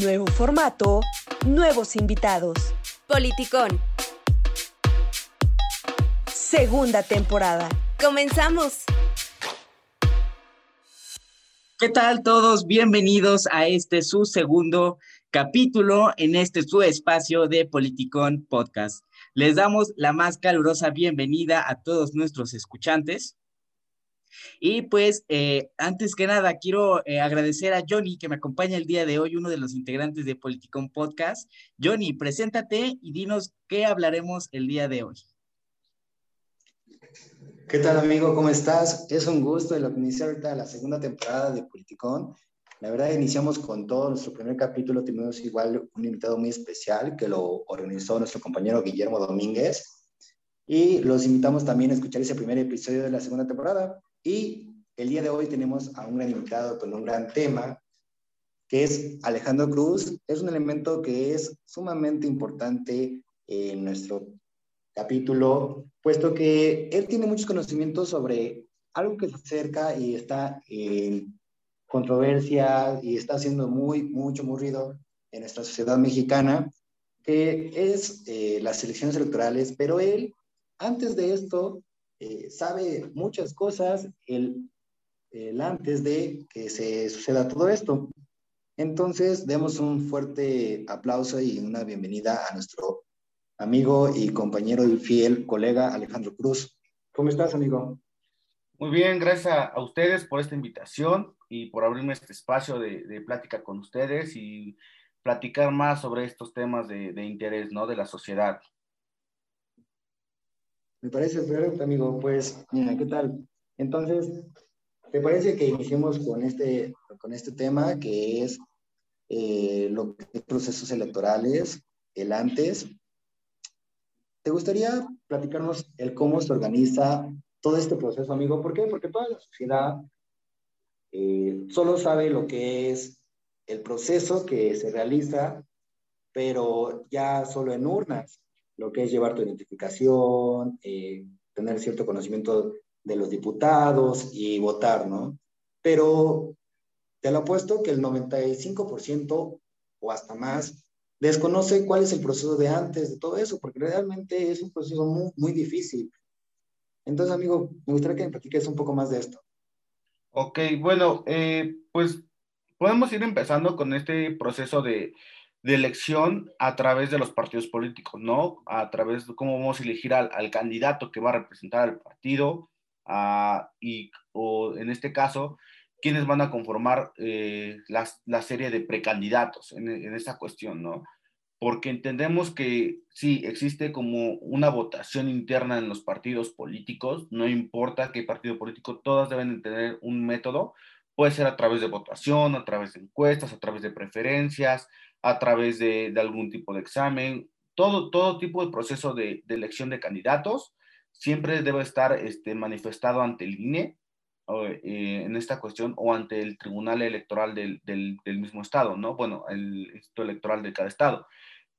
Nuevo formato, nuevos invitados. Politicón. Segunda temporada. Comenzamos. ¿Qué tal todos? Bienvenidos a este su segundo capítulo en este su espacio de Politicón Podcast. Les damos la más calurosa bienvenida a todos nuestros escuchantes. Y pues, eh, antes que nada, quiero eh, agradecer a Johnny que me acompaña el día de hoy, uno de los integrantes de Politicón Podcast. Johnny, preséntate y dinos qué hablaremos el día de hoy. ¿Qué tal, amigo? ¿Cómo estás? Es un gusto el iniciar ahorita la segunda temporada de Politicón. La verdad, iniciamos con todo nuestro primer capítulo. Tuvimos igual un invitado muy especial que lo organizó nuestro compañero Guillermo Domínguez. Y los invitamos también a escuchar ese primer episodio de la segunda temporada. Y el día de hoy tenemos a un gran invitado con un gran tema, que es Alejandro Cruz. Es un elemento que es sumamente importante en nuestro capítulo, puesto que él tiene muchos conocimientos sobre algo que se acerca y está en controversia y está haciendo muy, mucho, muy ruido en nuestra sociedad mexicana, que es eh, las elecciones electorales, pero él, antes de esto, eh, sabe muchas cosas el, antes de que se suceda todo esto. Entonces, demos un fuerte aplauso y una bienvenida a nuestro amigo y compañero y fiel colega Alejandro Cruz. ¿Cómo estás, amigo? Muy bien, gracias a, ustedes por esta invitación y por abrirme este espacio de, de, plática con ustedes y platicar más sobre estos temas de, de interés, ¿no? De la sociedad. Me parece perfecto, amigo. Pues, mira, ¿qué tal? Entonces, ¿te parece que iniciemos con este, con este tema que es eh, los procesos electorales, el antes ¿Te gustaría platicarnos el cómo se organiza todo este proceso, amigo? ¿Por qué? Porque toda la sociedad eh, solo sabe lo que es el proceso que se realiza, pero ya solo en urnas, lo que es llevar tu identificación, eh, tener cierto conocimiento de los diputados y votar, ¿no? Pero te lo apuesto que el 95% o hasta más desconoce cuál es el proceso de antes de todo eso, porque realmente es un proceso muy, muy difícil. Entonces, amigo, me gustaría que me platiques un poco más de esto. Ok, bueno, eh, pues podemos ir empezando con este proceso de, de, elección a través de los partidos políticos, ¿no? A través de cómo vamos a elegir al, candidato que va a representar al partido uh, y, o en este caso, quiénes van a conformar eh, la, la, serie de precandidatos en, en esta cuestión, ¿no? Porque entendemos que sí, existe como una votación interna en los partidos políticos, no importa qué partido político, todas deben tener un método, puede ser a través de votación, a través de encuestas, a través de preferencias, a través de, de algún tipo de examen, todo, todo tipo de proceso de, de elección de candidatos siempre debe estar este, manifestado ante el INE eh, en esta cuestión o ante el Tribunal Electoral del, del, del, mismo Estado, ¿no? Bueno, el Instituto Electoral de cada Estado.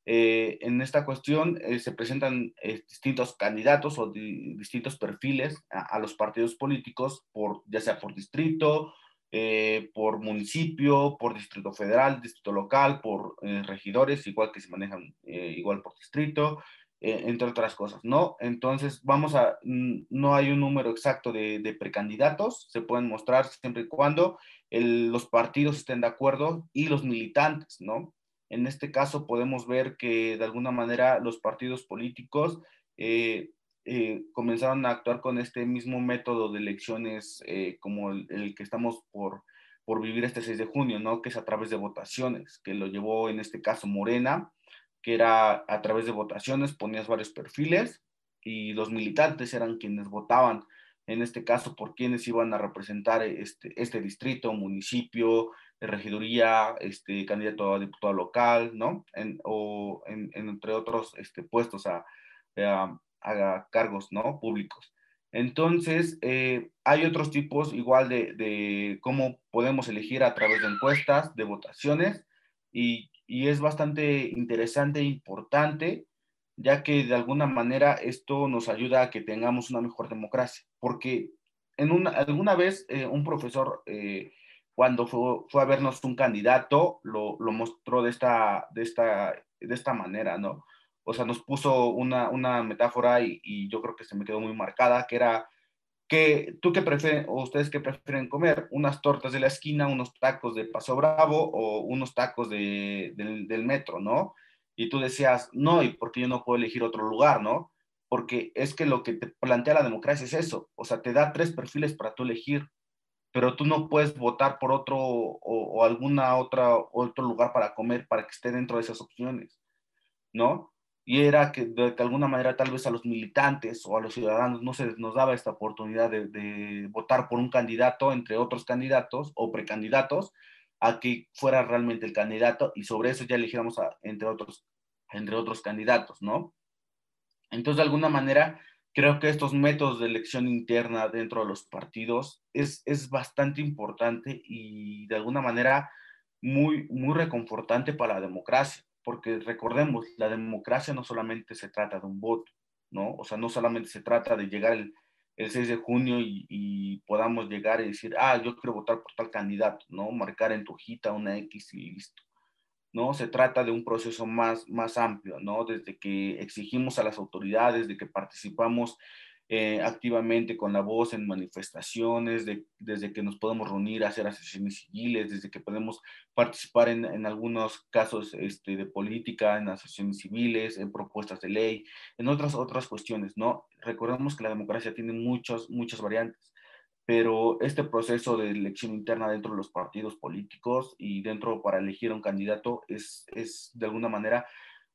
Eh, en esta cuestión eh, se presentan eh, distintos candidatos o di distintos perfiles a, a, los partidos políticos, por, ya sea por distrito, eh, por municipio, por distrito federal, distrito local, por regidores, igual que se manejan igual por distrito, eh, entre otras cosas, ¿no? Entonces, vamos a, no hay un número exacto de, de precandidatos, se pueden mostrar siempre y cuando el, los partidos estén de acuerdo y los militantes, ¿no? En este caso podemos ver que de alguna manera los partidos políticos eh, eh, comenzaron a actuar con este mismo método de elecciones eh, como el, el, que estamos por, por vivir este 6 de junio, ¿no? Que es a través de votaciones, que lo llevó en este caso Morena, que era a través de votaciones, ponías varios perfiles y los militantes eran quienes votaban, en este caso, por quienes iban a representar este, este distrito, municipio, regiduría, este, candidato a diputado local, ¿no? En, o en, en, entre otros este, puestos a, a, a, cargos, ¿no? Públicos. Entonces, eh, hay otros tipos igual de, de, cómo podemos elegir a través de encuestas, de votaciones, y y es bastante interesante e importante, ya que de alguna manera esto nos ayuda a que tengamos una mejor democracia, porque en una, alguna vez eh, un profesor, eh, cuando fue, fue a vernos un candidato, lo, lo, mostró de esta, de, esta, de esta manera, ¿no? O sea, nos puso una, una metáfora y, y, yo creo que se me quedó muy marcada, que era que tú qué prefieren, o ustedes qué prefieren comer, unas tortas de la esquina, unos tacos de Paso Bravo o unos tacos de, del, del metro, ¿no? Y tú decías, no, ¿y por qué yo no puedo elegir otro lugar, no? Porque es que lo que te plantea la democracia es eso, o sea, te da tres perfiles para tú elegir pero tú no puedes votar por otro o, o, alguna otra otro lugar para comer para que esté dentro de esas opciones, ¿no? Y era que de, alguna manera tal vez a los militantes o a los ciudadanos no se nos daba esta oportunidad de, de votar por un candidato entre otros candidatos o precandidatos a que fuera realmente el candidato y sobre eso ya eligiéramos a, entre otros entre otros candidatos, ¿no? Entonces, de alguna manera, creo que estos métodos de elección interna dentro de los partidos es, es bastante importante y de alguna manera muy, muy reconfortante para la democracia, porque recordemos, la democracia no solamente se trata de un voto, ¿no? O sea, no solamente se trata de llegar el, el 6 de junio y, y, podamos llegar y decir, ah, yo quiero votar por tal candidato, ¿no? Marcar en tu hojita una X y listo. ¿no? Se trata de un proceso más, más amplio, ¿no? Desde que exigimos a las autoridades, de que participamos eh, activamente con la voz en manifestaciones, de, desde que nos podemos reunir a hacer asociaciones civiles, desde que podemos participar en, en algunos casos este, de política, en asociaciones civiles, en propuestas de ley, en otras, otras cuestiones, ¿no? Recordemos que la democracia tiene muchos, muchas variantes pero este proceso de elección interna dentro de los partidos políticos y dentro para elegir a un candidato es, es de alguna manera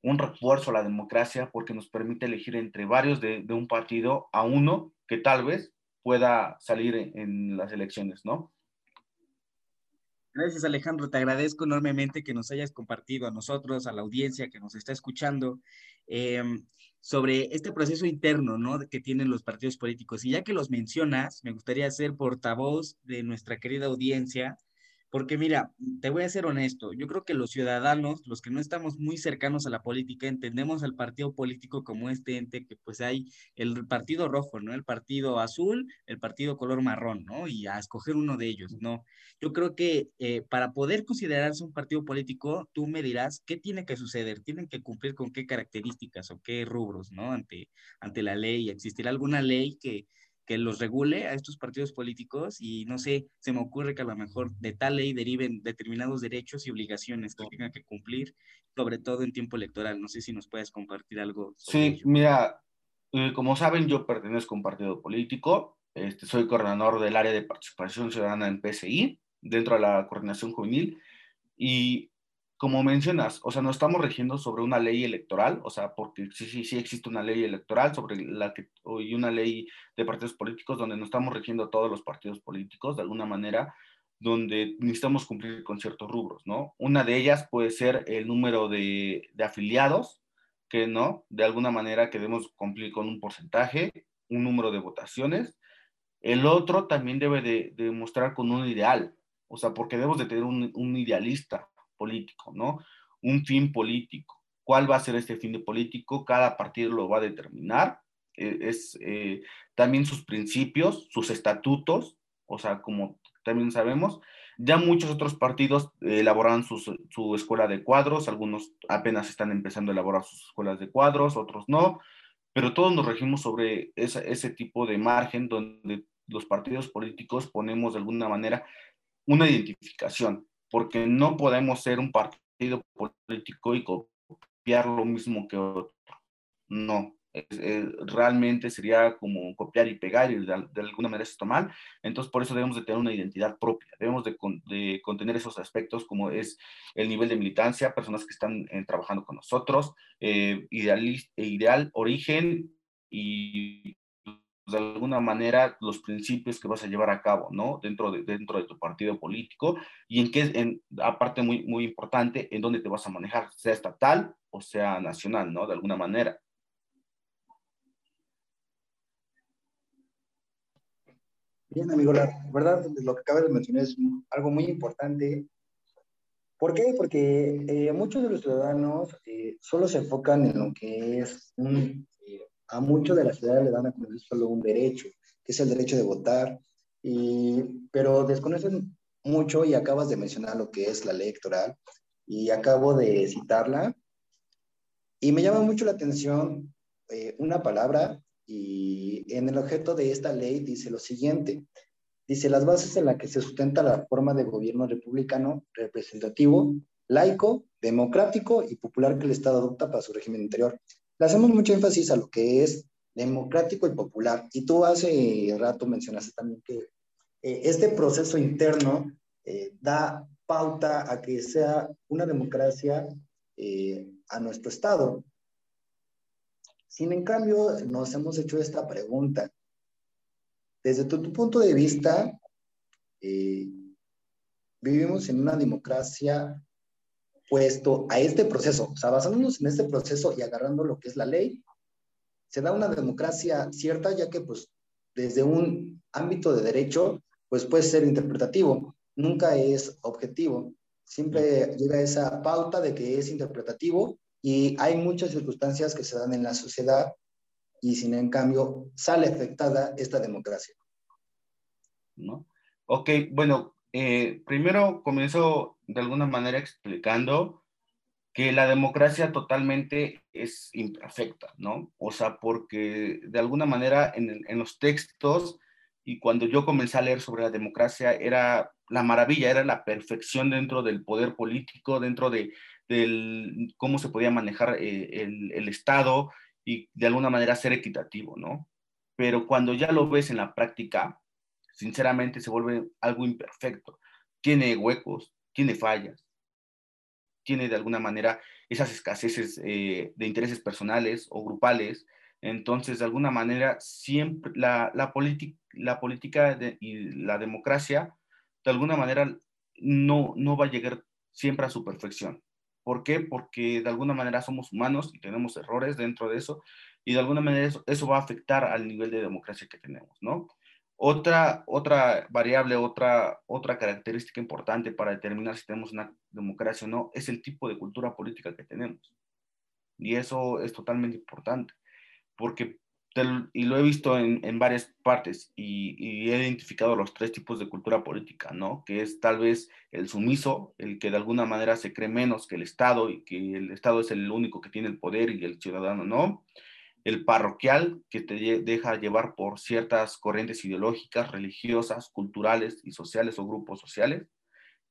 un refuerzo a la democracia porque nos permite elegir entre varios de, de un partido a uno que tal vez pueda salir en, en las elecciones, ¿no? Gracias Alejandro, te agradezco enormemente que nos hayas compartido a nosotros, a la audiencia que nos está escuchando, eh, sobre este proceso interno, ¿no? Que tienen los partidos políticos. Y ya que los mencionas, me gustaría ser portavoz de nuestra querida audiencia, porque mira, te voy a ser honesto, yo creo que los ciudadanos, los que no estamos muy cercanos a la política, entendemos al partido político como este ente que pues hay el partido rojo, ¿no? El partido azul, el partido color marrón, ¿no? Y a escoger uno de ellos, ¿no? Yo creo que eh, para poder considerarse un partido político, tú me dirás qué tiene que suceder, tienen que cumplir con qué características o qué rubros, ¿no? Ante, ante la ley, ¿existirá alguna ley que que los regule a estos partidos políticos y no sé, se me ocurre que a lo mejor de tal ley deriven determinados derechos y obligaciones que tengan que cumplir, sobre todo en tiempo electoral. No sé si nos puedes compartir algo. sí, ello. mira, eh, como saben, yo pertenezco a un partido político, este, soy coordinador del área de participación ciudadana en PSI, dentro de la coordinación juvenil, y como mencionas, o sea, no estamos regiendo sobre una ley electoral, o sea, porque sí, sí, sí existe una ley electoral sobre la que, y una ley de partidos políticos donde no estamos regiendo todos los partidos políticos de alguna manera, donde necesitamos cumplir con ciertos rubros, ¿no? Una de ellas puede ser el número de, de afiliados, que no, de alguna manera que debemos cumplir con un porcentaje, un número de votaciones. El otro también debe de, de mostrar con un ideal, o sea, porque debemos de tener un, un idealista, político, ¿no? Un fin político. ¿Cuál va a ser este fin político? Cada partido lo va a determinar. Eh, es eh, también sus principios, sus estatutos, o sea, como también sabemos, ya muchos otros partidos elaboran sus, su escuela de cuadros, algunos apenas están empezando a elaborar sus escuelas de cuadros, otros no, pero todos nos regimos sobre esa, ese tipo de margen donde los partidos políticos ponemos de alguna manera una identificación, porque no podemos ser un partido político y copiar lo mismo que otro. No, es, es, realmente sería como copiar y pegar y de, de, alguna manera está mal. Entonces, por eso debemos de tener una identidad propia, debemos de, de contener esos aspectos como es el nivel de militancia, personas que están eh, trabajando con nosotros, eh, ideal, ideal, origen y de alguna manera los principios que vas a llevar a cabo, ¿no? Dentro de, dentro de tu partido político y en qué, en, aparte muy, muy importante, en dónde te vas a manejar, sea estatal o sea nacional, ¿no? De alguna manera. Bien, amigo, la verdad, lo que acabas de mencionar es algo muy importante. ¿Por qué? Porque eh, muchos de los ciudadanos eh, solo se enfocan en lo que es un a muchos de la ciudad le dan a conocer solo un derecho, que es el derecho de votar, y, pero desconocen mucho y acabas de mencionar lo que es la ley electoral y acabo de citarla y me llama mucho la atención eh, una palabra y en el objeto de esta ley dice lo siguiente. Dice las bases en las que se sustenta la forma de gobierno republicano, representativo, laico, democrático y popular que el Estado adopta para su régimen interior. Le hacemos mucho énfasis a lo que es democrático y popular. Y tú hace rato mencionaste también que eh, este proceso interno eh, da pauta a que sea una democracia eh, a nuestro Estado. Sin en cambio, nos hemos hecho esta pregunta. Desde tu, punto de vista, vivimos en una democracia puesto a este proceso, o sea, basándonos en este proceso y agarrando lo que es la ley, se da una democracia cierta, ya que pues desde un ámbito de derecho, pues puede ser interpretativo, nunca es objetivo. Siempre llega esa pauta de que es interpretativo y hay muchas circunstancias que se dan en la sociedad y sin en cambio sale afectada esta democracia. ¿No? Ok, bueno, eh, primero comienzo de alguna manera explicando que la democracia totalmente es imperfecta, ¿no? O sea, porque de alguna manera en, los textos y cuando yo comencé a leer sobre la democracia era la maravilla, era la perfección dentro del poder político, dentro de del, cómo se podía manejar eh, el, el Estado y de alguna manera ser equitativo, ¿no? Pero cuando ya lo ves en la práctica, sinceramente se vuelve algo imperfecto. Tiene huecos, tiene fallas, tiene de alguna manera esas escaseces eh, de intereses personales o grupales. Entonces, de alguna manera, siempre la, la, la política y la democracia, de alguna manera, no, no va a llegar siempre a su perfección. ¿Por qué? Porque de alguna manera somos humanos y tenemos errores dentro de eso, y de alguna manera eso, eso va a afectar al nivel de democracia que tenemos, ¿no? Otra, otra variable, otra, otra característica importante para determinar si tenemos una democracia o no es el tipo de cultura política que tenemos. Y eso es totalmente importante, porque, y lo he visto en, en varias partes, y, y, he identificado los tres tipos de cultura política, ¿no? Que es tal vez el sumiso, el que de alguna manera se cree menos que el Estado y que el Estado es el único que tiene el poder y el ciudadano no el parroquial, que te deja llevar por ciertas corrientes ideológicas, religiosas, culturales y sociales o grupos sociales,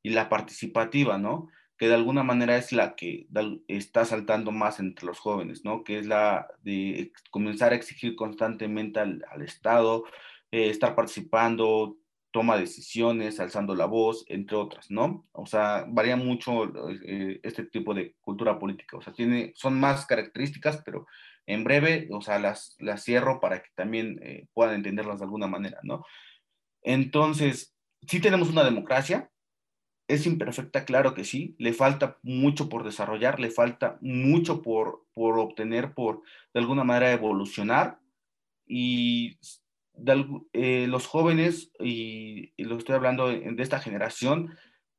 y la participativa, ¿no? Que de alguna manera es la que está saltando más entre los jóvenes, ¿no? Que es la de comenzar a exigir constantemente al, Estado, eh, estar participando, toma decisiones, alzando la voz, entre otras, ¿no? O sea, varía mucho eh, este tipo de cultura política, o sea, tiene, son más características, pero en breve, o sea, las, las cierro para que también eh, puedan entenderlas de alguna manera, ¿no? Entonces, sí tenemos una democracia, es imperfecta, claro que sí, le falta mucho por desarrollar, le falta mucho por, por obtener, por de alguna manera evolucionar y eh, los jóvenes, y, lo estoy hablando de, de esta generación,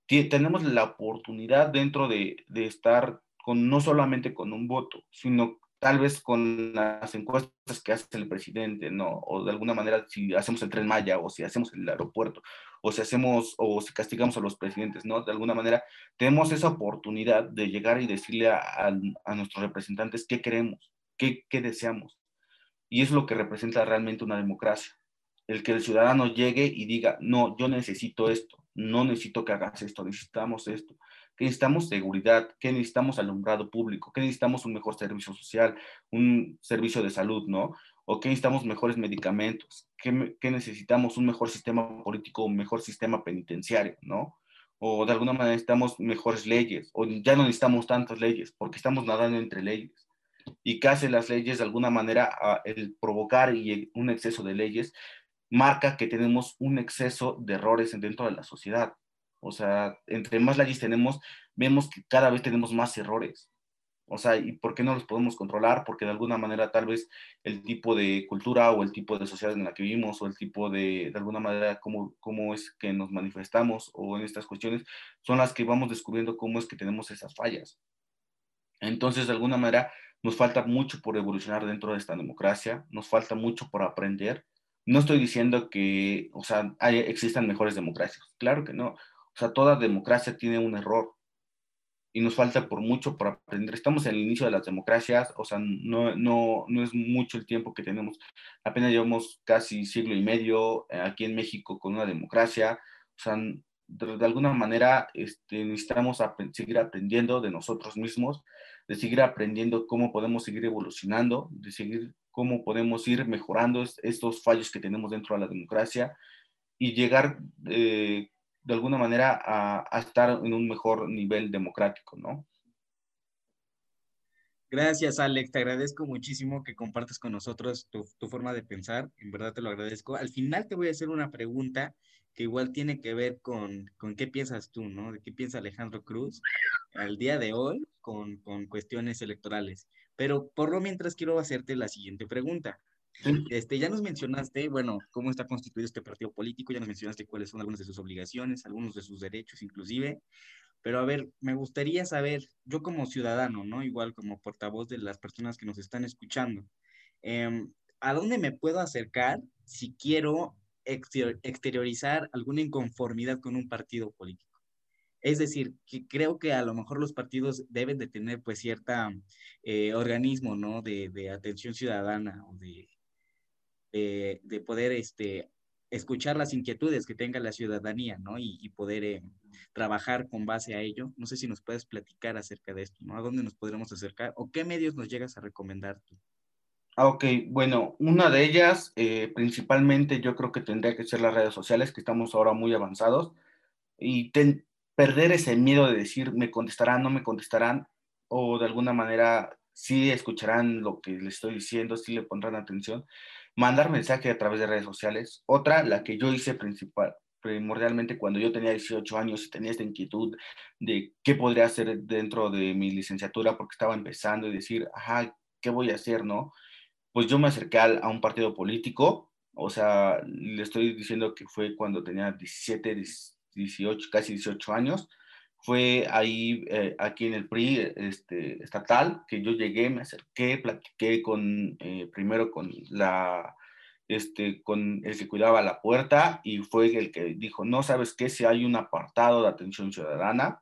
tenemos la oportunidad dentro de, de estar con, no solamente con un voto, sino tal vez con las encuestas que hace el presidente, ¿no? O de alguna manera si hacemos el tren Maya o si hacemos el aeropuerto o si hacemos o si castigamos a los presidentes, ¿no? De alguna manera tenemos esa oportunidad de llegar y decirle a, a, nuestros representantes qué queremos, qué, qué deseamos. Y es lo que representa realmente una democracia. El que el ciudadano llegue y diga, no, yo necesito esto, no necesito que hagas esto, necesitamos esto que necesitamos seguridad, que necesitamos alumbrado público, que necesitamos un mejor servicio social, un servicio de salud, ¿no? O que necesitamos mejores medicamentos, que, necesitamos un mejor sistema político, un mejor sistema penitenciario, ¿no? O de alguna manera necesitamos mejores leyes, o ya no necesitamos tantas leyes, porque estamos nadando entre leyes. Y que hace las leyes de alguna manera, el provocar y un exceso de leyes, marca que tenemos un exceso de errores dentro de la sociedad o sea, entre más leyes tenemos, vemos que cada vez tenemos más errores. O sea, ¿y por qué no los podemos controlar? Porque de alguna manera tal vez el tipo de cultura o el tipo de sociedad en la que vivimos o el tipo de, de alguna manera, cómo, cómo es que nos manifestamos o en estas cuestiones, son las que vamos descubriendo cómo es que tenemos esas fallas. Entonces, de alguna manera, nos falta mucho por evolucionar dentro de esta democracia, nos falta mucho por aprender. No estoy diciendo que, o sea, existan mejores democracias, claro que no. O sea, toda democracia tiene un error y nos falta por mucho por aprender. Estamos en el inicio de las democracias, o sea, no, no, no es mucho el tiempo que tenemos. Apenas llevamos casi siglo y medio eh, aquí en México con una democracia. O sea, de, alguna manera este, necesitamos seguir aprendiendo de nosotros mismos, de seguir aprendiendo cómo podemos seguir evolucionando, de seguir cómo podemos ir mejorando estos fallos que tenemos dentro de la democracia y llegar eh, de alguna manera a, estar en un mejor nivel democrático, ¿no? Gracias, Alex. Te agradezco muchísimo que compartas con nosotros tu, forma de pensar. En verdad te lo agradezco. Al final te voy a hacer una pregunta que igual tiene que ver con, con qué piensas tú, ¿no? De qué piensa Alejandro Cruz al día de hoy con, con cuestiones electorales. Pero por lo mientras quiero hacerte la siguiente pregunta. Este, ya nos mencionaste, bueno, cómo está constituido este partido político, ya nos mencionaste cuáles son algunas de sus obligaciones, algunos de sus derechos inclusive, pero a ver, me gustaría saber, yo como ciudadano, ¿no? Igual como portavoz de las personas que nos están escuchando, em, ¿a dónde me puedo acercar si quiero exteriorizar alguna inconformidad con un partido político? Es decir, que creo que a lo mejor los partidos deben de tener pues cierta eh, organismo, ¿no? De, de, atención ciudadana o de, de, poder este, escuchar las inquietudes que tenga la ciudadanía, ¿no? Y, poder eh, trabajar con base a ello. No sé si nos puedes platicar acerca de esto, ¿no? ¿A dónde nos podremos acercar o qué medios nos llegas a recomendar tú? Ah, ok, bueno, una de ellas, eh, principalmente yo creo que tendría que ser las redes sociales, que estamos ahora muy avanzados, y perder ese miedo de decir, me contestarán, no me contestarán, o de alguna manera sí escucharán lo que les estoy diciendo, sí le pondrán atención, mandar mensaje a través de redes sociales. Otra, la que yo hice principal, primordialmente cuando yo tenía 18 años y tenía esta inquietud de qué podría hacer dentro de mi licenciatura porque estaba empezando y decir, ajá, ¿qué voy a hacer, no? Pues yo me acerqué a, un partido político, o sea, le estoy diciendo que fue cuando tenía 17, 18, casi 18 años, fue ahí, eh, aquí en el PRI este, estatal, que yo llegué, me acerqué, platiqué con, eh, primero con la, este, con el que cuidaba la puerta y fue el que dijo, no sabes qué, si hay un apartado de atención ciudadana,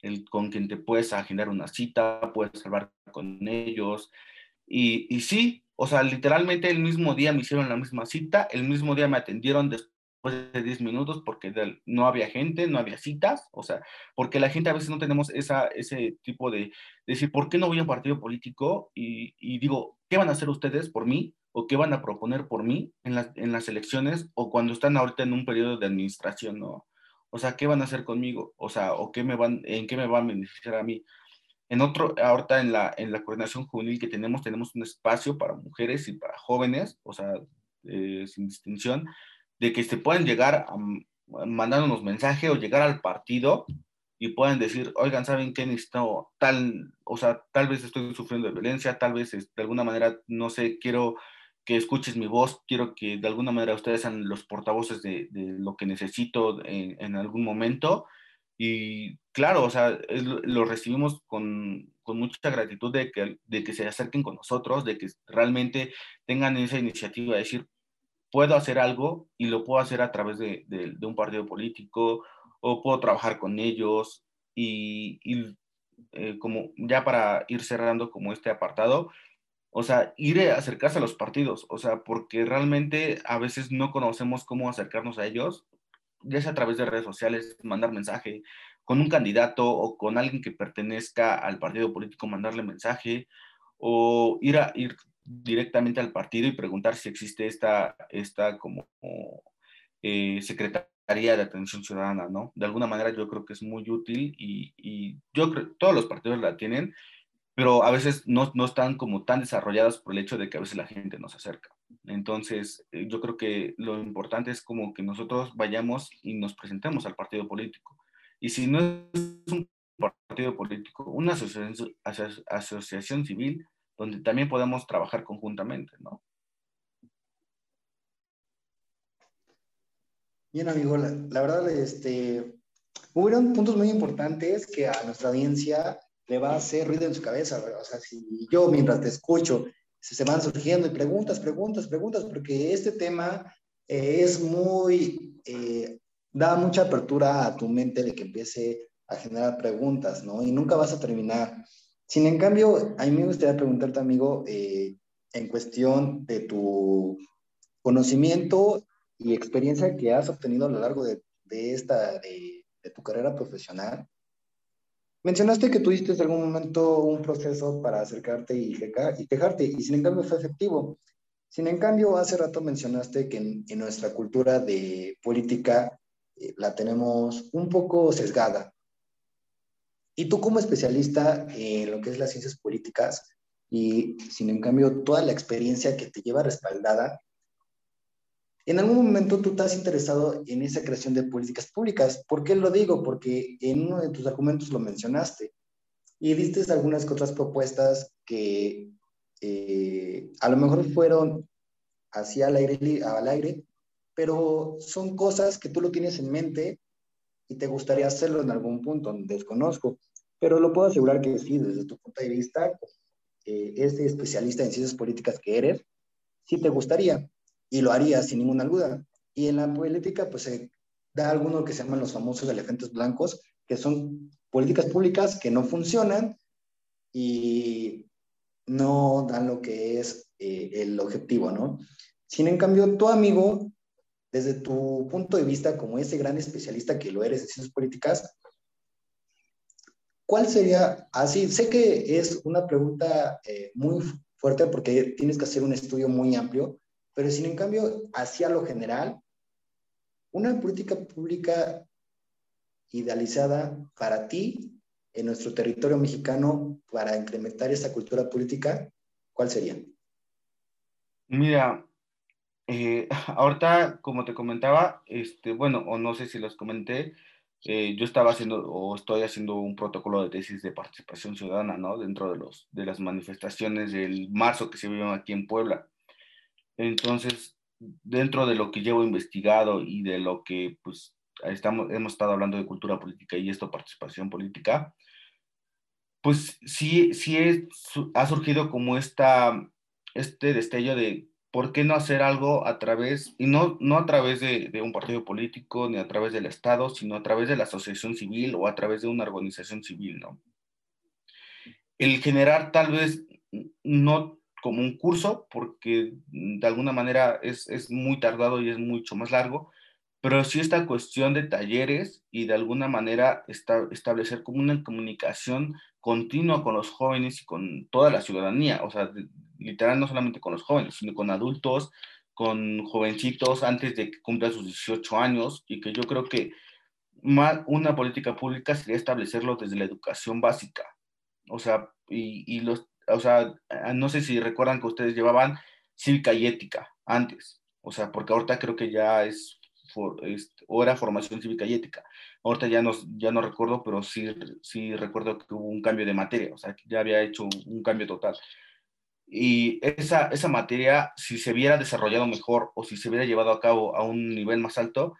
el, con quien te puedes agendar una cita, puedes hablar con ellos. Y, y sí, o sea, literalmente el mismo día me hicieron la misma cita, el mismo día me atendieron después de 10 minutos porque no había gente, no había citas, o sea, porque la gente a veces no tenemos esa, ese tipo de, decir, ¿por qué no voy a un partido político? Y, y, digo, ¿qué van a hacer ustedes por mí? ¿O qué van a proponer por mí en, las en las elecciones o cuando están ahorita en un periodo de administración, ¿no? O sea, ¿qué van a hacer conmigo? O sea, ¿o qué me van, en qué me van a beneficiar a mí? En otro, ahorita en la, en la coordinación juvenil que tenemos, tenemos un espacio para mujeres y para jóvenes, o sea, eh, sin distinción, de que se puedan llegar a, mandándonos mensaje o llegar al partido y puedan decir, oigan, ¿saben qué necesito? Tal, o sea, tal vez estoy sufriendo de violencia, tal vez de alguna manera, no sé, quiero que escuches mi voz, quiero que de alguna manera ustedes sean los portavoces de, lo que necesito en, algún momento. Y claro, o sea, lo recibimos con, con, mucha gratitud de que, de que se acerquen con nosotros, de que realmente tengan esa iniciativa de decir, puedo hacer algo y lo puedo hacer a través de, un partido político o puedo trabajar con ellos y, y eh, como ya para ir cerrando como este apartado, o sea, ir a acercarse a los partidos, o sea, porque realmente a veces no conocemos cómo acercarnos a ellos, ya sea a través de redes sociales, mandar mensaje con un candidato o con alguien que pertenezca al partido político, mandarle mensaje o ir a ir directamente al partido y preguntar si existe esta, esta como eh, Secretaría de Atención Ciudadana, ¿no? De alguna manera yo creo que es muy útil y, y yo creo todos los partidos la tienen, pero a veces no, no, están como tan desarrolladas por el hecho de que a veces la gente nos acerca. Entonces, eh, yo creo que lo importante es como que nosotros vayamos y nos presentemos al partido político. Y si no es un partido político, una asociación, asociación civil, donde también podemos trabajar conjuntamente, ¿no? Bien, amigo, la, verdad, este, hubieron puntos muy importantes que a nuestra audiencia le va a hacer ruido en su cabeza, O sea, si yo mientras te escucho, se, van surgiendo preguntas, preguntas, preguntas, porque este tema eh, es muy, eh, da mucha apertura a tu mente de que empiece a generar preguntas, ¿no? Y nunca vas a terminar. Sin en cambio, a mí me gustaría preguntarte, amigo, eh, en cuestión de tu conocimiento y experiencia que has obtenido a lo largo de, esta, de, tu carrera profesional. Mencionaste que tuviste en algún momento un proceso para acercarte y, y quejarte, y sin en cambio fue efectivo. Sin en cambio, hace rato mencionaste que en, en nuestra cultura de política eh, la tenemos un poco sesgada. Y tú como especialista en lo que es las ciencias políticas y sin en cambio toda la experiencia que te lleva respaldada, en algún momento tú te has interesado en esa creación de políticas públicas. ¿Por qué lo digo? Porque en uno de tus argumentos lo mencionaste y diste algunas otras propuestas que eh, a lo mejor fueron hacia al aire, al aire, pero son cosas que tú lo tienes en mente y te gustaría hacerlo en algún punto, desconozco, pero lo puedo asegurar que sí, desde tu punto de vista, eh, este especialista en ciencias políticas que eres, sí te gustaría y lo harías sin ninguna duda. Y en la política, pues se da alguno que se llaman los famosos elefantes blancos, que son políticas públicas que no funcionan y no dan lo que es eh, el objetivo, ¿no? Sin en cambio, tu amigo desde tu punto de vista como ese gran especialista que lo eres en ciencias políticas, ¿cuál sería, así, sé que es una pregunta eh, muy fuerte porque tienes que hacer un estudio muy amplio, pero sin en cambio, hacia lo general, una política pública idealizada para ti en nuestro territorio mexicano para incrementar esa cultura política, ¿cuál sería? Mira, eh, ahorita, como te comentaba, este, bueno, o no sé si los comenté, eh, yo estaba haciendo o estoy haciendo un protocolo de tesis de participación ciudadana, ¿no? Dentro de, los, de las manifestaciones del marzo que se vieron aquí en Puebla. Entonces, dentro de lo que llevo investigado y de lo que, pues, estamos, hemos estado hablando de cultura política y esto, participación política, pues sí, sí es, ha surgido como esta, este destello de ¿por qué no hacer algo a través, y no, no a través de, un partido político, ni a través del Estado, sino a través de la asociación civil o a través de una organización civil, ¿no? El generar tal vez no como un curso, porque de alguna manera es, es muy tardado y es mucho más largo, pero sí esta cuestión de talleres y de alguna manera esta, establecer como una comunicación continua con los jóvenes y con toda la ciudadanía, o sea, de, literal no solamente con los jóvenes, sino con adultos, con jovencitos antes de que cumplan sus 18 años y que yo creo que más, una política pública sería establecerlo desde la educación básica. O sea, y, y los, o sea, no sé si recuerdan que ustedes llevaban cívica y ética antes, o sea, porque ahorita creo que ya es, for, es o era formación cívica y ética. Ahorita ya no, ya no recuerdo, pero sí, sí recuerdo que hubo un cambio de materia, o sea, que ya había hecho un cambio total. Y esa, esa materia, si se hubiera desarrollado mejor o si se hubiera llevado a cabo a un nivel más alto,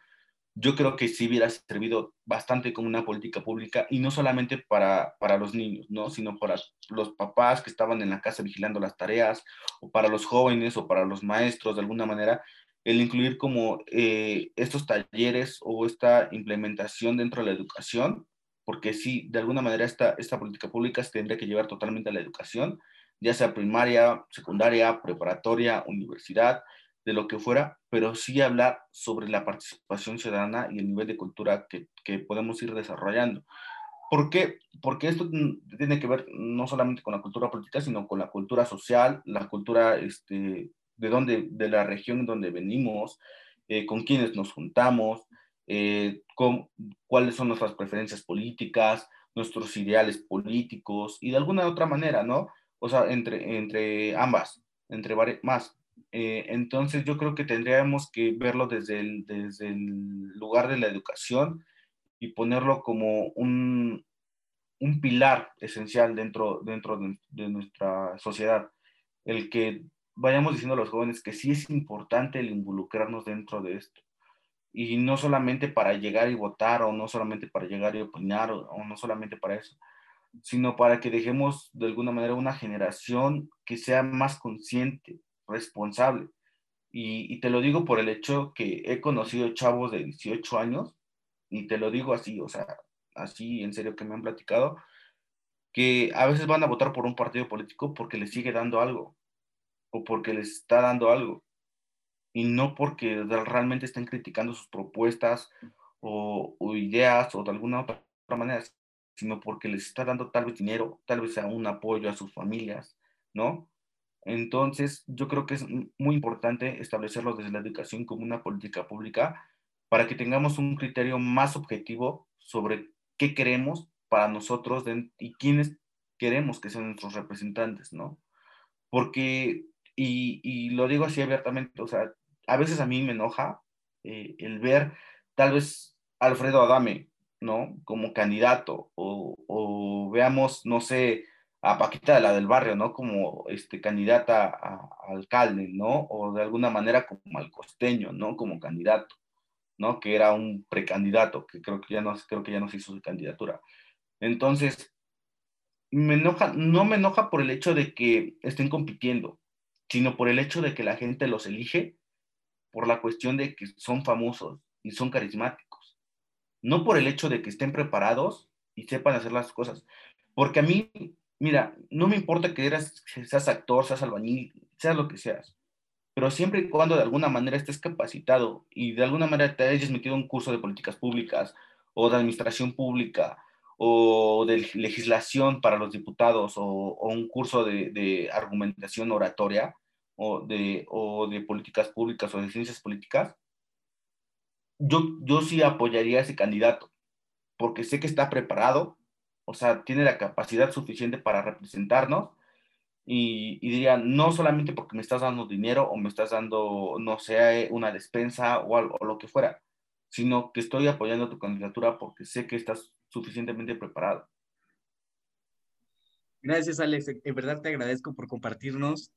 yo creo que sí hubiera servido bastante como una política pública y no solamente para, para los niños, ¿no? sino para los papás que estaban en la casa vigilando las tareas o para los jóvenes o para los maestros de alguna manera, el incluir como eh, estos talleres o esta implementación dentro de la educación, porque sí, de alguna manera esta, esta política pública se tendría que llevar totalmente a la educación ya sea primaria, secundaria, preparatoria, universidad, de lo que fuera, pero sí hablar sobre la participación ciudadana y el nivel de cultura que, que podemos ir desarrollando. ¿Por qué? Porque esto tiene que ver no solamente con la cultura política, sino con la cultura social, la cultura este, de, donde, de la región en donde venimos, eh, con quienes nos juntamos, eh, con, cuáles son nuestras preferencias políticas, nuestros ideales políticos y de alguna otra manera, ¿no? O sea, entre, entre ambas, entre varias, más. Eh, entonces yo creo que tendríamos que verlo desde el, desde el lugar de la educación y ponerlo como un, un pilar esencial dentro, dentro de, nuestra sociedad. El que vayamos diciendo a los jóvenes que sí es importante el involucrarnos dentro de esto. Y no solamente para llegar y votar, o no solamente para llegar y opinar, o no solamente para eso, sino para que dejemos de alguna manera una generación que sea más consciente, responsable. Y, te lo digo por el hecho que he conocido chavos de 18 años y te lo digo así, o sea, así en serio que me han platicado, que a veces van a votar por un partido político porque les sigue dando algo o porque les está dando algo y no porque realmente estén criticando sus propuestas o, ideas o de alguna otra manera, sino porque les está dando tal vez dinero, tal vez sea un apoyo a sus familias, ¿no? Entonces, yo creo que es muy importante establecerlo desde la educación como una política pública para que tengamos un criterio más objetivo sobre qué queremos para nosotros y quiénes queremos que sean nuestros representantes, ¿no? Porque, y, y, lo digo así abiertamente, o sea, a veces a mí me enoja eh, el ver tal vez Alfredo Adame, ¿no? Como candidato, o, veamos, no sé, a Paquita de la del barrio, ¿no? Como este, candidata a, a, alcalde, ¿no? O de alguna manera como al costeño, ¿no? Como candidato. ¿no? Que era un precandidato, que creo que ya no, creo que ya no se hizo su candidatura. Entonces, me enoja, no me enoja por el hecho de que estén compitiendo, sino por el hecho de que la gente los elige por la cuestión de que son famosos y son carismáticos. No por el hecho de que estén preparados y sepan hacer las cosas. Porque a mí, mira, no me importa que eras, seas actor, seas albañil, seas lo que seas pero siempre y cuando de alguna manera estés capacitado y de alguna manera te hayas metido un curso de políticas públicas o de administración pública o de legislación para los diputados o, un curso de, argumentación oratoria o de, o de políticas públicas o de ciencias políticas, yo, yo sí apoyaría a ese candidato porque sé que está preparado, o sea, tiene la capacidad suficiente para representarnos y, diría, no solamente porque me estás dando dinero o me estás dando, no sé, una despensa o, algo, o lo que fuera, sino que estoy apoyando tu candidatura porque sé que estás suficientemente preparado. Gracias, Alex. En verdad te agradezco por compartirnos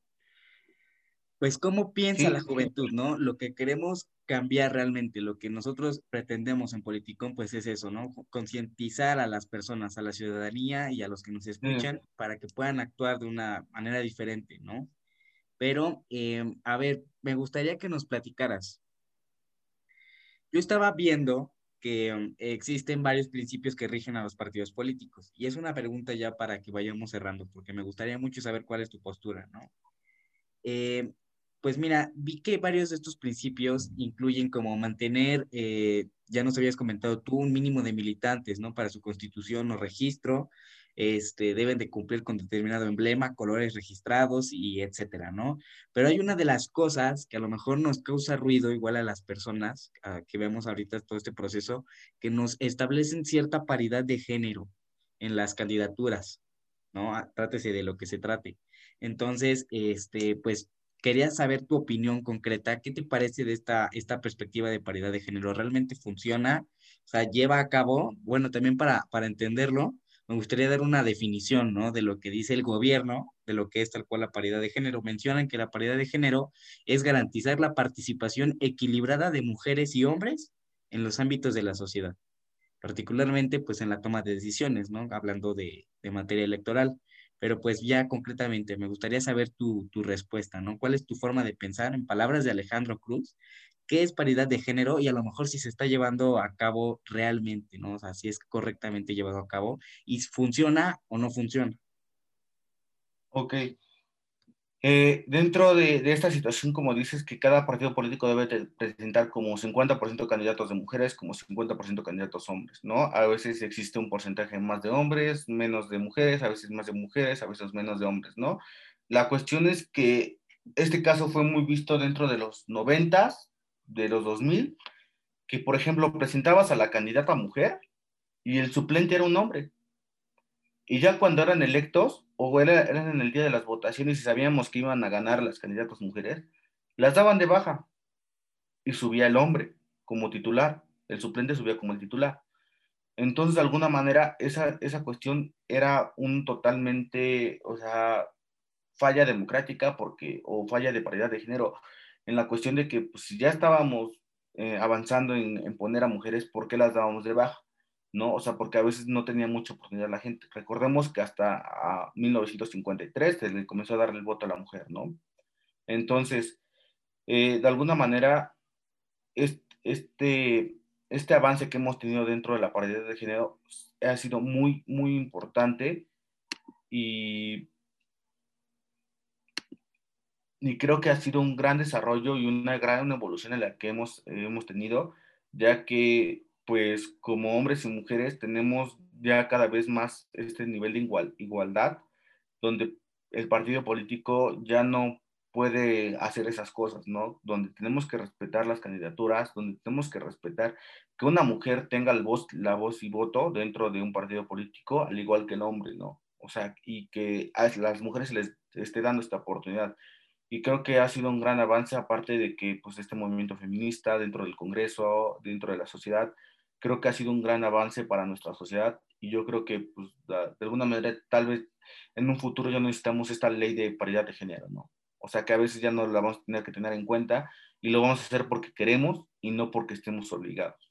pues cómo piensa la juventud, ¿no? Lo que queremos cambiar realmente, lo que nosotros pretendemos en Politicón, pues es eso, ¿no? Concientizar a las personas, a la ciudadanía y a los que nos escuchan para que puedan actuar de una manera diferente, ¿no? Pero, em, a ver, me gustaría que nos platicaras. Yo estaba viendo que em, existen varios principios que rigen a los partidos políticos y es una pregunta ya para que vayamos cerrando, porque me gustaría mucho saber cuál es tu postura, ¿no? Eh, pues mira, vi que varios de estos principios incluyen como mantener, eh, ya nos habías comentado tú, un mínimo de militantes, ¿no? Para su constitución o registro, este, deben de cumplir con determinado emblema, colores registrados y etcétera, ¿no? Pero hay una de las cosas que a lo mejor nos causa ruido igual a las personas que vemos ahorita todo este proceso, que nos establecen cierta paridad de género en las candidaturas, ¿no? Trátese de lo que se trate. Entonces, este, pues quería saber tu opinión concreta. ¿Qué te parece de esta, esta perspectiva de paridad de género? ¿Realmente funciona? O sea, lleva a cabo, bueno, también para, para entenderlo, me gustaría dar una definición, ¿no? De lo que dice el gobierno, de lo que es tal cual la paridad de género. Mencionan que la paridad de género es garantizar la participación equilibrada de mujeres y hombres en los ámbitos de la sociedad, particularmente pues en la toma de decisiones, ¿no? Hablando de, de materia electoral. Pero pues ya concretamente, me gustaría saber tu, tu respuesta, ¿no? ¿Cuál es tu forma de pensar en palabras de Alejandro Cruz? ¿Qué es paridad de género? Y a lo mejor si se está llevando a cabo realmente, ¿no? O sea, si es correctamente llevado a cabo y funciona o no funciona. Ok, eh, dentro de, esta situación, como dices, que cada partido político debe presentar como 50% candidatos de mujeres, como 50% candidatos hombres, ¿no? A veces existe un porcentaje más de hombres, menos de mujeres, a veces más de mujeres, a veces menos de hombres, ¿no? La cuestión es que este caso fue muy visto dentro de los 90, de los 2000, que por ejemplo presentabas a la candidata mujer y el suplente era un hombre. Y ya cuando eran electos, o eran en el día de las votaciones y sabíamos que iban a ganar las candidatas mujeres, las daban de baja y subía el hombre como titular, el suplente subía como el titular. Entonces, de alguna manera, esa, esa cuestión era un totalmente, o sea, falla democrática porque, o falla de paridad de género, en la cuestión de que pues, si ya estábamos eh, avanzando en, en, poner a mujeres, ¿por qué las dábamos de baja? ¿No? O sea, porque a veces no tenía mucha oportunidad la gente. Recordemos que hasta a 1953 se le comenzó a dar el voto a la mujer, ¿no? Entonces, eh, de alguna manera, este, este avance que hemos tenido dentro de la paridad de género ha sido muy, muy importante y, y creo que ha sido un gran desarrollo y una gran evolución en la que hemos, hemos tenido, ya que pues como hombres y mujeres tenemos ya cada vez más este nivel de igual, igualdad, donde el partido político ya no puede hacer esas cosas, ¿no? Donde tenemos que respetar las candidaturas, donde tenemos que respetar que una mujer tenga el voz, la voz y voto dentro de un partido político, al igual que el hombre, ¿no? O sea, y que a las mujeres les esté dando esta oportunidad. Y creo que ha sido un gran avance, aparte de que pues este movimiento feminista dentro del Congreso, dentro de la sociedad, creo que ha sido un gran avance para nuestra sociedad y yo creo que pues, de alguna manera tal vez en un futuro ya necesitamos esta ley de paridad de género, ¿no? O sea que a veces ya no la vamos a tener que tener en cuenta y lo vamos a hacer porque queremos y no porque estemos obligados.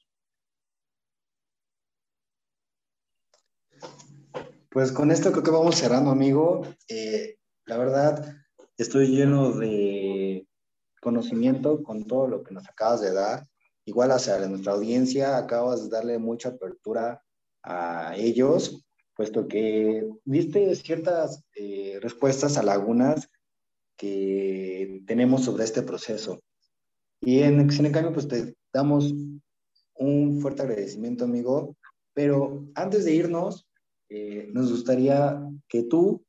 Pues con esto creo que vamos cerrando, amigo. Eh, la verdad, estoy lleno de conocimiento con todo lo que nos acabas de dar. Igual hacia nuestra audiencia, acabas de darle mucha apertura a ellos, puesto que diste ciertas eh, respuestas a lagunas que tenemos sobre este proceso. Y en, en cambio, pues te damos un fuerte agradecimiento, amigo. Pero antes de irnos, eh, nos gustaría que tú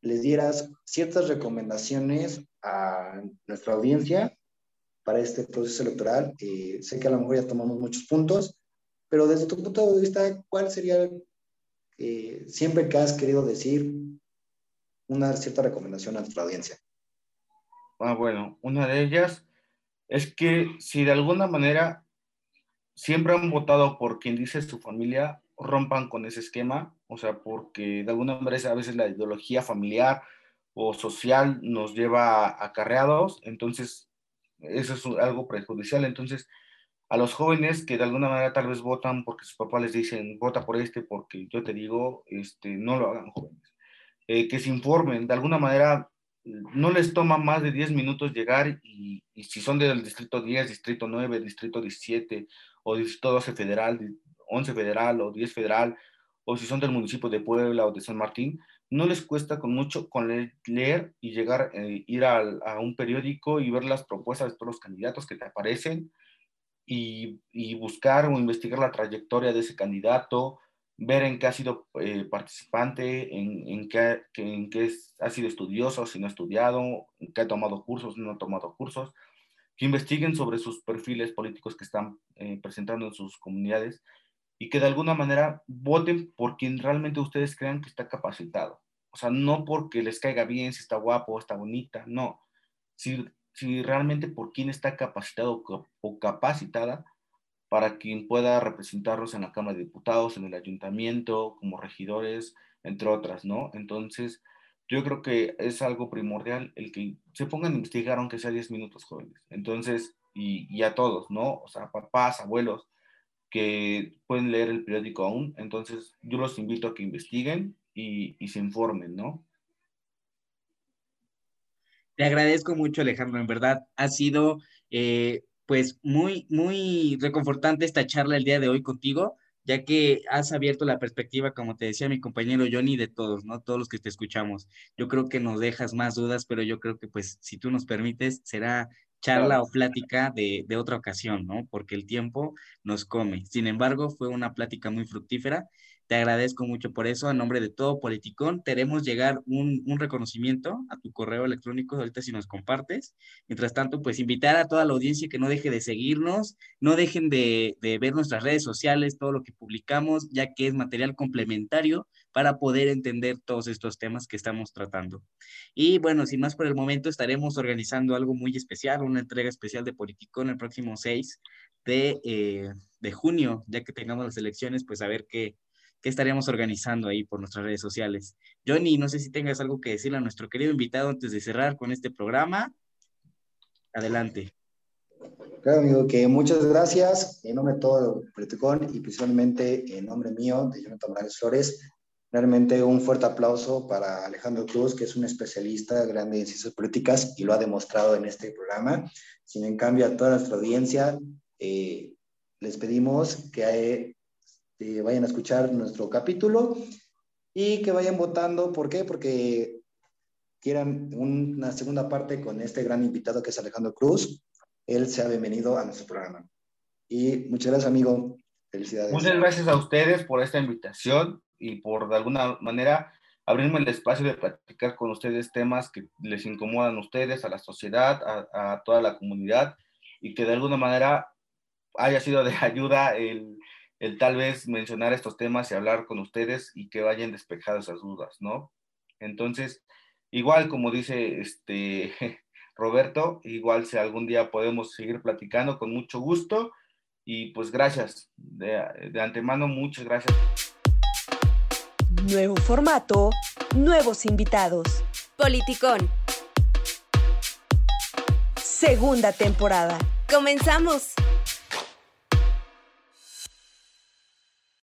les dieras ciertas recomendaciones a nuestra audiencia para este proceso electoral. Eh, sé que a lo mejor ya tomamos muchos puntos, pero desde tu punto de vista, ¿cuál sería, eh, siempre que has querido decir, una cierta recomendación a nuestra audiencia? Ah, bueno, una de ellas es que si de alguna manera siempre han votado por quien dice su familia, rompan con ese esquema, o sea, porque de alguna manera a veces la ideología familiar o social nos lleva acarreados, entonces eso es algo prejudicial, entonces a los jóvenes que de alguna manera tal vez votan porque sus papás les dicen, vota por este porque yo te digo, este, no lo hagan jóvenes. Eh, que se informen, de alguna manera no les toma más de 10 minutos llegar y, si son del distrito 10, distrito 9, distrito 17 o distrito 12 federal, 11 federal o 10 federal, o si son del municipio de Puebla o de San Martín, no les cuesta con mucho con leer y llegar, eh, ir a, un periódico y ver las propuestas de todos los candidatos que te aparecen y, buscar o investigar la trayectoria de ese candidato, ver en qué ha sido eh, participante, en, qué, qué ha sido estudioso, si no ha estudiado, en qué ha tomado cursos, no ha tomado cursos, que investiguen sobre sus perfiles políticos que están eh, presentando en sus comunidades y que de alguna manera voten por quien realmente ustedes crean que está capacitado. O sea, no porque les caiga bien, si está guapo o está bonita, no. Si, si realmente por quien está capacitado o capacitada para quien pueda representarlos en la Cámara de Diputados, en el ayuntamiento, como regidores, entre otras, ¿no? Entonces, yo creo que es algo primordial el que se pongan a investigar, aunque sea 10 minutos jóvenes. Entonces, y, y, a todos, ¿no? O sea, papás, abuelos, que pueden leer el periódico aún. Entonces, yo los invito a que investiguen y, se informen, ¿no? Te agradezco mucho, Alejandro. En verdad, ha sido eh, pues muy, muy reconfortante esta charla el día de hoy contigo, ya que has abierto la perspectiva, como te decía mi compañero Johnny, de todos, ¿no? Todos los que te escuchamos. Yo creo que nos dejas más dudas, pero yo creo que pues si tú nos permites, será charla o plática de, de otra ocasión, ¿no? Porque el tiempo nos come. Sin embargo, fue una plática muy fructífera te agradezco mucho por eso. A nombre de todo Politicón, te haremos llegar un, un, reconocimiento a tu correo electrónico ahorita si nos compartes. Mientras tanto, pues invitar a toda la audiencia que no deje de seguirnos, no dejen de, de ver nuestras redes sociales, todo lo que publicamos, ya que es material complementario para poder entender todos estos temas que estamos tratando. Y bueno, sin más por el momento, estaremos organizando algo muy especial, una entrega especial de Politicón el próximo 6 de, eh, de junio, ya que tengamos las elecciones, pues a ver qué que estaríamos organizando ahí por nuestras redes sociales. Johnny, no sé si tengas algo que decirle a nuestro querido invitado antes de cerrar con este programa. Adelante. Claro, amigo, que muchas gracias en nombre de todo el Politicón y principalmente en nombre mío, de Jonathan Morales Flores. Realmente un fuerte aplauso para Alejandro Cruz, que es un especialista grande en ciencias políticas y lo ha demostrado en este programa. Sin en cambio, a toda nuestra audiencia, eh, les pedimos que eh, vayan a escuchar nuestro capítulo y que vayan votando. ¿Por qué? Porque quieran una segunda parte con este gran invitado que es Alejandro Cruz. Él sea bienvenido a nuestro programa. Y muchas gracias, amigo. Felicidades. Muchas gracias a ustedes por esta invitación y por de alguna manera abrirme el espacio de platicar con ustedes temas que les incomodan a ustedes, a la sociedad, a, toda la comunidad y que de alguna manera haya sido de ayuda el, el, tal vez mencionar estos temas y hablar con ustedes y que vayan despejadas esas dudas, ¿no? Entonces, igual como dice este Roberto, igual si algún día podemos seguir platicando con mucho gusto y pues gracias, de, de antemano muchas gracias. Nuevo formato, nuevos invitados. Politicón. Segunda temporada. Comenzamos.